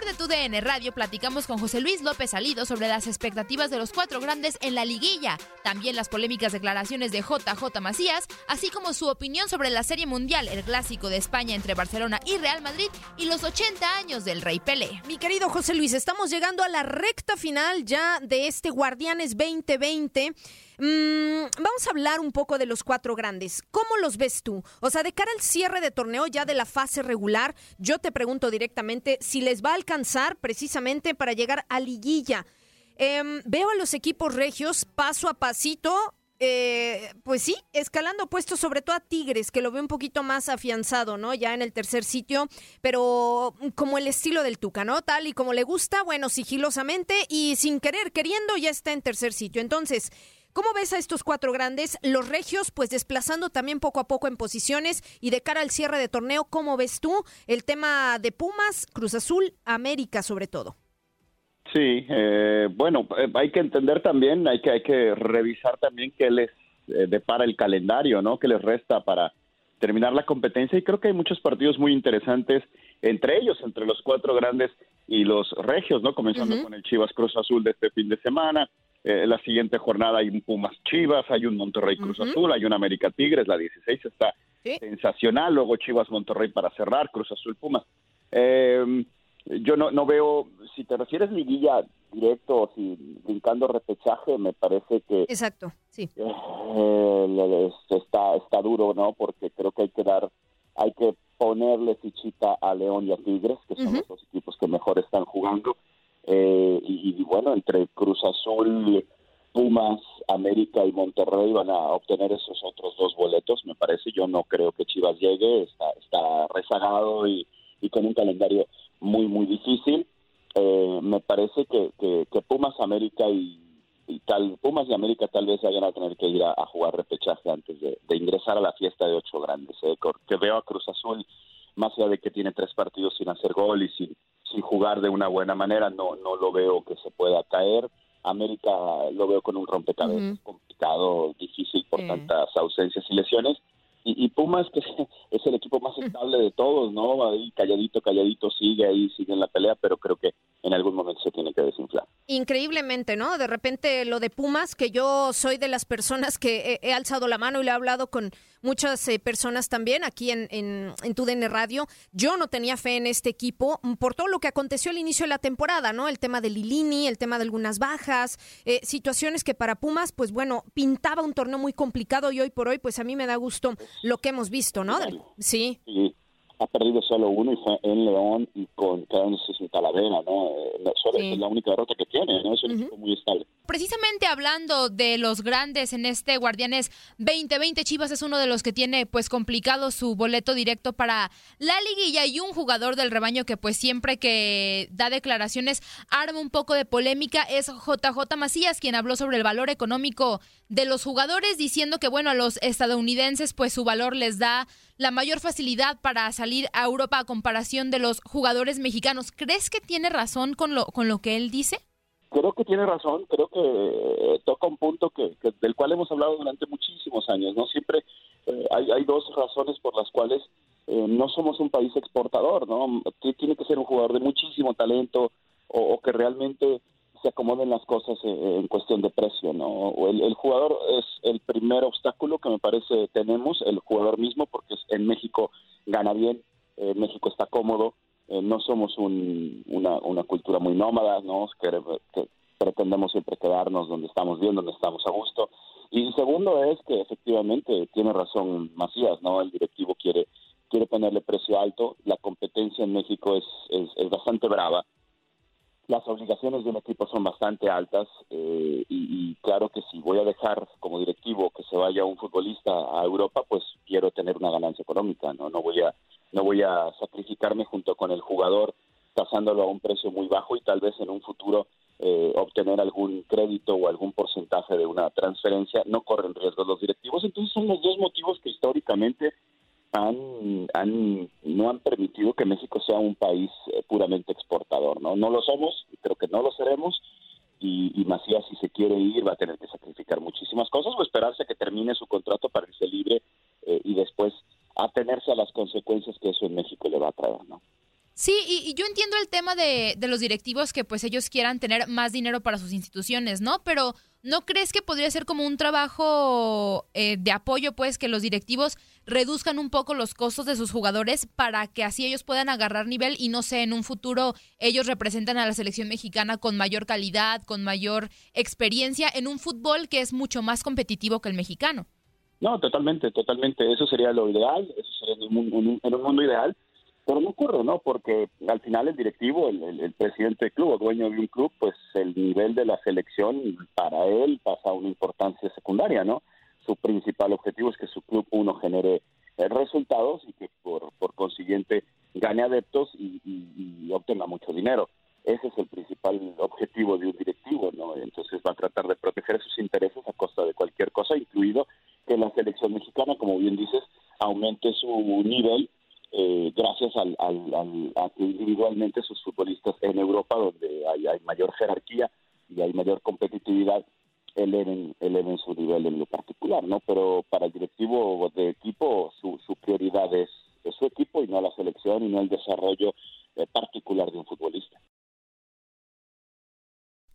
Mejor de tu DN Radio platicamos con José Luis López Salido sobre las expectativas de los cuatro grandes en la liguilla, también las polémicas declaraciones de JJ Macías, así como su opinión sobre la Serie Mundial, el clásico de España entre Barcelona y Real Madrid y los 80 años del Rey Pelé. Mi querido José Luis, estamos llegando a la recta final ya de este Guardianes 2020. Mm, vamos a hablar un poco de los cuatro grandes. ¿Cómo los ves tú? O sea, de cara al cierre de torneo ya de la fase regular, yo te pregunto directamente si les va a alcanzar precisamente para llegar a liguilla. Em, veo a los equipos regios paso a pasito. eh, pues sí, escalando puestos sobre todo a Tigres, que lo veo un poquito más afianzado, ¿no? Ya en el tercer sitio, pero como el estilo del Tuca, ¿no? Tal y como le gusta, bueno, sigilosamente y sin querer, queriendo, ya está en tercer sitio. Entonces, ¿Cómo ves a estos cuatro grandes? Los regios, pues desplazando también poco a poco en posiciones y de cara al cierre de torneo, ¿cómo ves tú el tema de Pumas, Cruz Azul, América sobre todo? Sí, eh, bueno, eh, hay que entender también, hay que, hay que revisar también qué les eh, depara el calendario, ¿no? ¿Qué les resta para terminar la competencia? Y creo que hay muchos partidos muy interesantes entre ellos, entre los cuatro grandes y los regios, ¿no? Comenzando con el Chivas Cruz Azul de este fin de semana. Eh, la siguiente jornada hay un Pumas Chivas, hay un Monterrey Cruz Azul, hay un América Tigres, la 16 está sensacional, luego Chivas Monterrey para cerrar, Cruz Azul Pumas. Eh, yo no, no veo, si te refieres liguilla directo si brincando repechaje, me parece que Exacto, sí. eh, está, está duro, ¿no? Porque creo que hay que dar, hay que ponerle fichita a León y a Tigres, que son los dos equipos que mejor están jugando. Eh, y, bueno, entre Cruz Azul, Pumas, América y Monterrey van a obtener esos otros dos boletos, me parece. Yo no creo que Chivas llegue, está, está rezagado y, con un calendario muy, muy difícil. Eh, me parece que, que, Pumas, América y, tal, Pumas y América tal vez vayan a tener que ir a, jugar repechaje antes de, ingresar a la fiesta de ocho grandes. ¿eh? Que veo a Cruz Azul, más allá de que tiene tres partidos sin hacer gol y sin jugar de una buena manera, no, no lo veo que se pueda caer. América lo veo con un rompecabezas complicado, difícil por tantas ausencias y lesiones. Y, y Pumas, que es el equipo más estable de todos, ¿no? Ahí calladito, calladito sigue ahí, sigue en la pelea, pero creo que en algún momento se tiene que desinflar. Increíblemente, ¿no? De repente lo de Pumas, que yo soy de las personas que he, he alzado la mano y le he hablado con muchas eh, personas también aquí en, en, en tu DN Radio. Yo no tenía fe en este equipo mm, por todo lo que aconteció al inicio de la temporada, ¿no? El tema de Lilini, el tema de algunas bajas, eh, situaciones que para Pumas, pues bueno, pintaba un torneo muy complicado y hoy por hoy, pues a mí me da gusto lo que hemos visto, ¿no? Sí. sí ha perdido solo uno y fue en León y con sin Talavera, ¿no? Eh, es la única derrota que tiene, ¿no? Es un equipo muy estable. Precisamente hablando de los grandes en este Guardianes 2020, Chivas es uno de los que tiene pues complicado su boleto directo para la liguilla y un jugador del rebaño que pues siempre que da declaraciones arma un poco de polémica es JJ Macías, quien habló sobre el valor económico de los jugadores diciendo que bueno, a los estadounidenses pues su valor les da la mayor facilidad para salir a Europa a comparación de los jugadores mexicanos. ¿Crees que tiene razón con lo, con lo que él dice? Creo que tiene razón, creo que eh, toca un punto que, del cual hemos hablado durante muchísimos años, ¿no? Siempre eh, hay, hay, dos razones por las cuales eh, no somos un país exportador, ¿no? Tiene que ser un jugador de muchísimo talento o que realmente se acomoden las cosas eh, en cuestión de precio, ¿no? El, el, jugador es el primer obstáculo que me parece tenemos, el jugador mismo, porque en México gana bien, eh, México está cómodo, eh, no somos un, una, una, cultura muy nómada, ¿no? Que, pretendemos siempre quedarnos donde estamos bien, donde estamos a gusto. Y segundo es que efectivamente tiene razón Macías, ¿no? El directivo quiere quiere ponerle precio alto, la competencia en México es, es, es bastante brava, las obligaciones de un equipo son bastante altas eh, y, claro que si voy a dejar como directivo que se vaya un futbolista a Europa, pues quiero tener una ganancia económica, no no voy a no voy a sacrificarme junto con el jugador tasándolo a un precio muy bajo y tal vez en un futuro eh, obtener algún crédito o algún porcentaje de una transferencia, no corren riesgos los directivos. Entonces son los dos motivos que históricamente han, han, no han permitido que México sea un país eh, puramente exportador, ¿no? No lo somos, creo que no lo seremos, y, y, Macías si se quiere ir va a tener que sacrificar muchísimas cosas o esperarse a que termine su contrato para irse libre eh, y después atenerse a las consecuencias que eso en México le va a traer, ¿no? Sí, y, yo entiendo el tema de, de, los directivos que pues ellos quieran tener más dinero para sus instituciones, ¿no? Pero ¿no crees que podría ser como un trabajo eh, de apoyo, pues, que los directivos reduzcan un poco los costos de sus jugadores para que así ellos puedan agarrar nivel y no sé, en un futuro ellos representan a la selección mexicana con mayor calidad, con mayor experiencia en un fútbol que es mucho más competitivo que el mexicano? No, totalmente, totalmente. Eso sería lo ideal, eso sería en un, en un mundo ideal pero no ocurre, ¿no? Porque al final el directivo, el, presidente del club o dueño de un club, pues el nivel de la selección para él pasa a una importancia secundaria, ¿no? Su principal objetivo es que su club, uno, genere eh, resultados y que por, consiguiente gane adeptos y, obtenga mucho dinero. Ese es el principal objetivo de un directivo, ¿no? Entonces va a tratar de proteger sus intereses a costa de cualquier cosa, incluido que la selección mexicana, como bien dices, aumente su nivel gracias al, al, a que individualmente sus futbolistas en Europa, donde hay, hay mayor jerarquía y hay mayor competitividad, eleven, eleven su nivel en lo particular, ¿no? Pero para el directivo de equipo, su, su prioridad es su equipo y no la selección y no el desarrollo eh, particular de un futbolista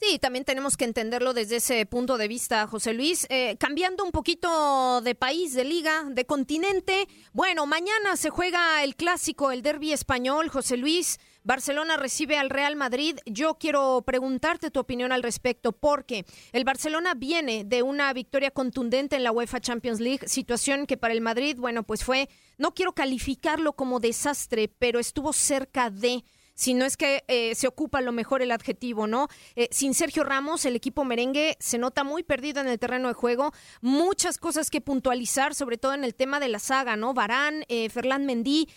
Sí, también tenemos que entenderlo desde ese punto de vista, José Luis. Eh, cambiando un poquito de país, de liga, de continente. Bueno, mañana se juega el clásico, el derby español, José Luis. Barcelona recibe al Real Madrid. Yo quiero preguntarte tu opinión al respecto, porque el Barcelona viene de una victoria contundente en la UEFA Champions League, situación que para el Madrid, bueno, pues fue, no quiero calificarlo como desastre, pero estuvo cerca de si no es que eh, se ocupa lo mejor el adjetivo, ¿no? Eh, sin Sergio Ramos, el equipo merengue se nota muy perdido en el terreno de juego. Muchas cosas que puntualizar, sobre todo en el tema de la saga, ¿no? Barán, eh, Ferland Mendy.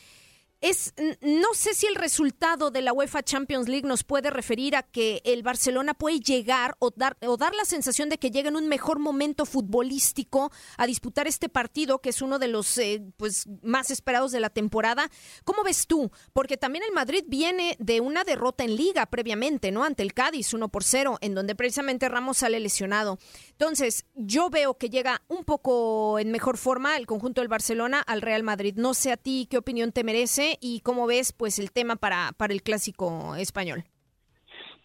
Es, no sé si el resultado de la UEFA Champions League nos puede referir a que el Barcelona puede llegar o dar, o dar la sensación de que llega en un mejor momento futbolístico a disputar este partido, que es uno de los eh, pues, más esperados de la temporada. ¿Cómo ves tú? Porque también el Madrid viene de una derrota en liga previamente, ¿no? Ante el Cádiz, 1 por 0, en donde precisamente Ramos sale lesionado. Entonces, yo veo que llega un poco en mejor forma el conjunto del Barcelona al Real Madrid. No sé a ti qué opinión te merece y cómo ves pues el tema para, para el clásico español.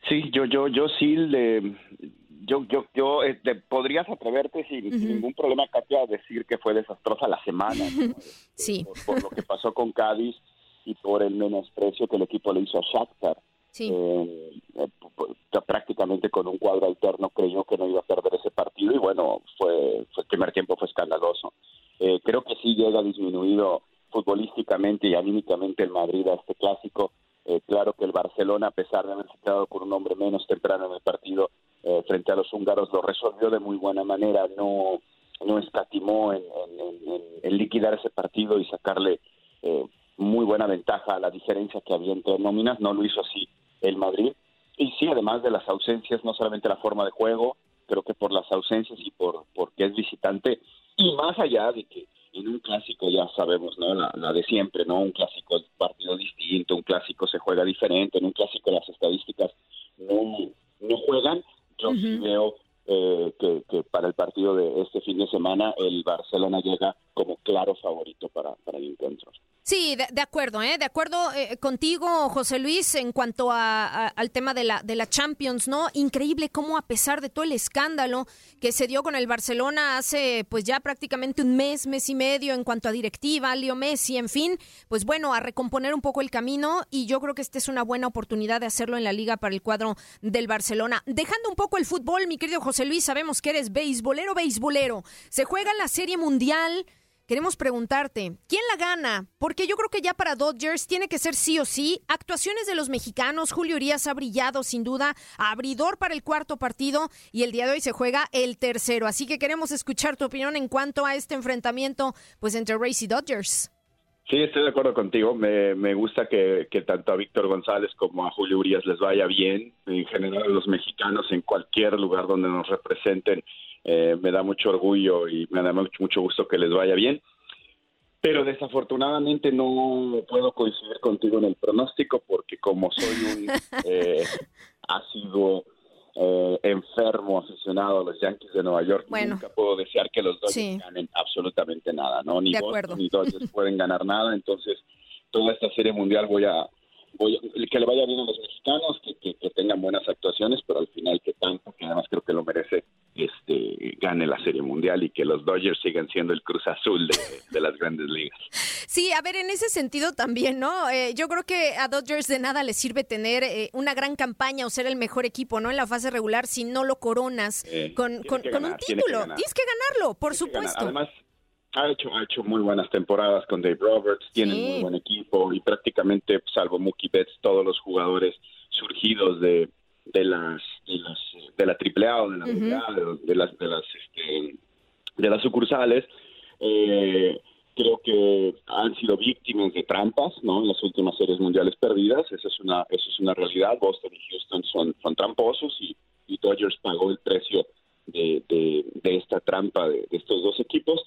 Sí, yo yo yo sí le yo yo yo este, podrías atreverte sin, ningún problema Katia a decir que fue desastrosa la semana sí. Por, lo que pasó con Cádiz y por el menosprecio que el equipo le hizo a Shakhtar. Sí. Eh, eh, prácticamente con un cuadro alterno creyó que no iba a perder ese partido y bueno fue, fue el primer tiempo fue escandaloso. Eh, creo que sí llega disminuido y anímicamente el Madrid a este clásico. Eh, claro que el Barcelona, a pesar de haberse quedado con un hombre menos temprano en el partido eh, frente a los húngaros, lo resolvió de muy buena manera, no, no escatimó en, liquidar ese partido y sacarle eh, muy buena ventaja a la diferencia que había entre nóminas, no lo hizo así el Madrid. Y sí, además de las ausencias, no solamente la forma de juego, creo que por las ausencias y por porque es visitante, y más allá de que en un clásico ya sabemos, ¿no? La, de siempre, ¿no? Un clásico es partido distinto, un clásico se juega diferente, en un clásico las estadísticas no, no juegan. Yo sí veo eh, que, que, para el partido de este fin de semana el Barcelona llega como claro favorito para, para el encuentro. Sí, de, acuerdo, ¿eh? de acuerdo eh, contigo, José Luis, en cuanto a, al tema de la, de la Champions, ¿no? Increíble cómo a pesar de todo el escándalo que se dio con el Barcelona hace pues ya prácticamente un mes, mes y medio en cuanto a directiva, Leo Messi, en fin, pues bueno, a recomponer un poco el camino y yo creo que esta es una buena oportunidad de hacerlo en la liga para el cuadro del Barcelona. Dejando un poco el fútbol, mi querido José Luis, sabemos que eres beisbolero, beisbolero. Se juega la Serie Mundial queremos preguntarte, ¿quién la gana? Porque yo creo que ya para Dodgers tiene que ser sí o sí. Actuaciones de los mexicanos, Julio Urias ha brillado sin duda, abridor para el cuarto partido y el día de hoy se juega el tercero. Así que queremos escuchar tu opinión en cuanto a este enfrentamiento pues entre Rays y Dodgers. Sí, estoy de acuerdo contigo. Me, me gusta que, que, tanto a Víctor González como a Julio Urias les vaya bien. En general, a los mexicanos en cualquier lugar donde nos representen eh, me da mucho orgullo y me da mucho, gusto que les vaya bien. Pero desafortunadamente no puedo coincidir contigo en el pronóstico porque como soy un eh, ácido eh, enfermo, aficionado a los Yankees de Nueva York, nunca puedo desear que los Dodgers ganen absolutamente nada, ¿no? Ni Boston ni Dodgers pueden ganar nada, entonces toda esta serie mundial voy a voy que le vaya bien a los mexicanos, que, que, tengan buenas actuaciones, pero al final que tanto, que además creo que lo merece este, gane la Serie Mundial y que los Dodgers sigan siendo el Cruz Azul de, las grandes ligas. Sí, a ver, en ese sentido también, ¿no? Eh, yo creo que a Dodgers de nada le sirve tener eh, una gran campaña o ser el mejor equipo, ¿no? En la fase regular si no lo coronas eh, con, con, un título. Tienes que ganarlo, por supuesto. Además, ha hecho, ha hecho muy buenas temporadas con Dave Roberts, tiene un muy buen equipo y prácticamente, salvo Mookie Betts, todos los jugadores surgidos de, de las de las de la AAA o de la de, las de las este, de las sucursales eh, creo que han sido víctimas de trampas no en las últimas series mundiales perdidas esa es una eso es una realidad. Boston y Houston son son tramposos y, y Dodgers pagó el precio de, de, esta trampa de, estos dos equipos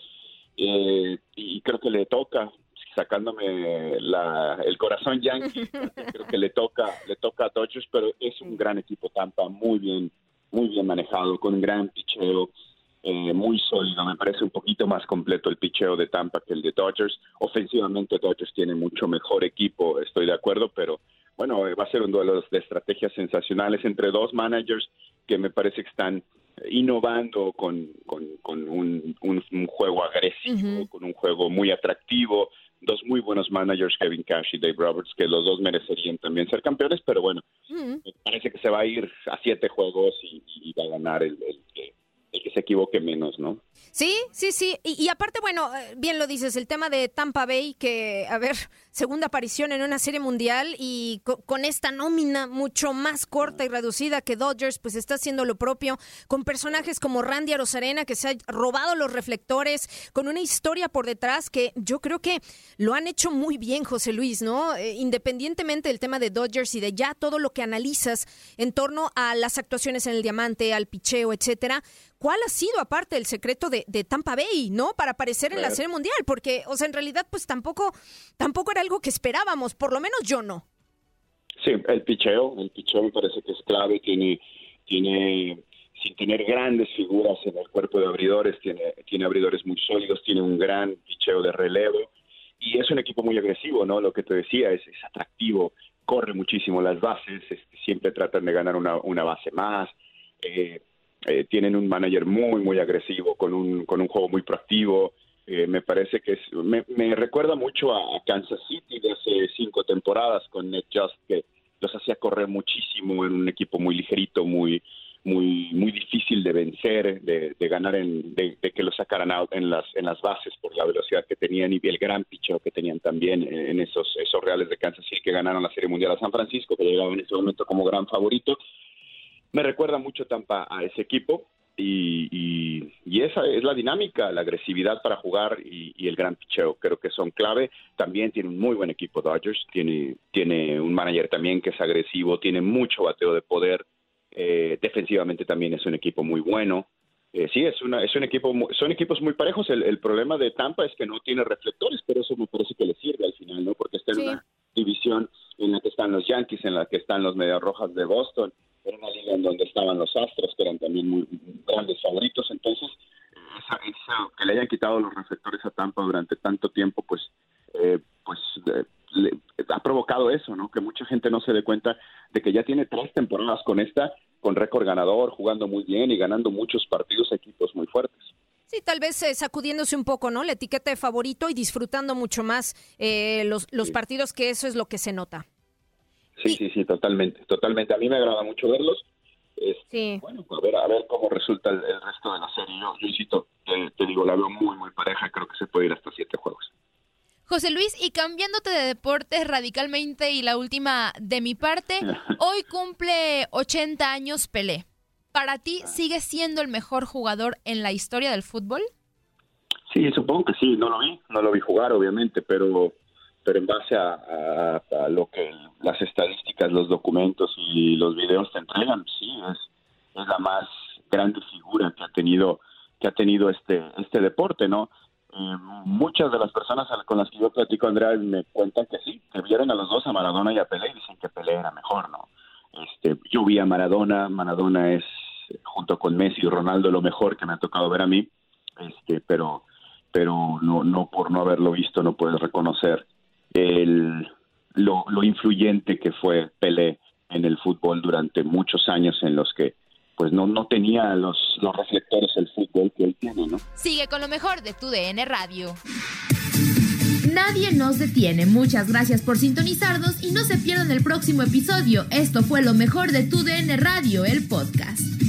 eh, y creo que le toca sacándome el corazón yankee, creo que le toca, le toca a Dodgers, pero es un gran equipo Tampa, muy bien, muy bien manejado, con un gran picheo, eh, muy sólido. Me parece un poquito más completo el picheo de Tampa que el de Dodgers. Ofensivamente Dodgers tiene mucho mejor equipo, estoy de acuerdo, pero bueno, va a ser un duelo de estrategias sensacionales entre dos managers que me parece que están innovando con, con, un, un, juego agresivo, con un juego muy atractivo, dos muy buenos managers, Kevin Cash y Dave Roberts, que los dos merecerían también ser campeones, pero bueno, parece que se va a ir a siete juegos y, Sí, sí, sí. Y, y, aparte, bueno, eh, bien lo dices, el tema de Tampa Bay, que, a ver, segunda aparición en una serie mundial y con esta nómina mucho más corta y reducida que Dodgers, pues está haciendo lo propio, con personajes como Randy Arozarena, que se ha robado los reflectores, con una historia por detrás que yo creo que lo han hecho muy bien, José Luis, ¿no? Eh, independientemente del tema de Dodgers y de ya todo lo que analizas en torno a las actuaciones en el diamante, al picheo, etcétera, ¿Cuál ha sido, aparte, el secreto de, Tampa Bay, ¿no? Para aparecer en la Serie Mundial, porque, o sea, en realidad, pues tampoco, tampoco era algo que esperábamos, por lo menos yo no. Sí, el picheo, el picheo me parece que es clave, tiene, tiene, sin tener grandes figuras en el cuerpo de abridores, tiene, tiene abridores muy sólidos, tiene un gran picheo de relevo, y es un equipo muy agresivo, ¿no? Lo que te decía, es, es atractivo, corre muchísimo las bases, este, siempre tratan de ganar una, una base más, eh, eh, tienen un manager muy, muy agresivo, con un, con un juego muy proactivo. Eh, me parece que es, me, recuerda mucho a, Kansas City de hace cinco temporadas con Ned Just, que los hacía correr muchísimo en un equipo muy ligerito, muy muy muy difícil de vencer, de, ganar, en, de, que lo sacaran en las en las bases por la velocidad que tenían y el gran picheo que tenían también en esos esos Reales de Kansas City que ganaron la Serie Mundial a San Francisco, que llegaba en ese momento como gran favorito me recuerda mucho Tampa a ese equipo y, esa es la dinámica, la agresividad para jugar y, el gran picheo. Creo que son clave. También tiene un muy buen equipo Dodgers, tiene, tiene un manager también que es agresivo, tiene mucho bateo de poder. Eh, defensivamente también es un equipo muy bueno. Eh, sí, es, una, es un equipo, son equipos muy parejos. El, problema de Tampa es que no tiene reflectores, pero eso me parece que le sirve al final, ¿no? Porque está en una división en la que están los Yankees, en la que están los Medias Rojas de Boston, era una liga en donde estaban los Astros, que eran también muy grandes favoritos. Entonces, que le hayan quitado los reflectores a Tampa durante tanto tiempo, pues, eh, pues eh, ha provocado eso, ¿no? Que mucha gente no se dé cuenta de que ya tiene tres temporadas con esta, con récord ganador, jugando muy bien y ganando muchos partidos a equipos muy fuertes. Sí, tal vez eh, sacudiéndose un poco, ¿no? La etiqueta de favorito y disfrutando mucho más los, los partidos, que eso es lo que se nota. Sí, sí, sí, totalmente, totalmente. A mí me agrada mucho verlos. sí. Bueno, a ver, a ver cómo resulta el, resto de la serie. Yo, yo insisto, te, digo, la veo muy, muy pareja. Creo que se puede ir hasta siete juegos. José Luis, y cambiándote de deportes radicalmente y la última de mi parte, hoy cumple 80 años Pelé. ¿Para ti sigue siendo el mejor jugador en la historia del fútbol? Sí, supongo que sí. No lo vi, no lo vi jugar, obviamente, pero pero en base a, lo que las estadísticas, los documentos y los videos te entregan, sí, es, es la más grande figura que ha tenido que ha tenido este este deporte, ¿no? Eh, muchas de las personas con las que yo platico, Andrea, me cuentan que sí, que vieron a los dos, a Maradona y a Pelé, y dicen que Pelé era mejor, ¿no? Este, yo vi a Maradona, Maradona es junto con Messi y Ronaldo lo mejor que me ha tocado ver a mí, este, pero pero no no por no haberlo visto no puedes reconocer el, lo, influyente que fue Pelé en el fútbol durante muchos años en los que pues no, no tenía los, los reflectores el fútbol que él tiene, ¿no? Sigue con lo mejor de tu DN Radio. Nadie nos detiene. Muchas gracias por sintonizarnos y no se pierdan el próximo episodio. Esto fue lo mejor de tu DN Radio, el podcast.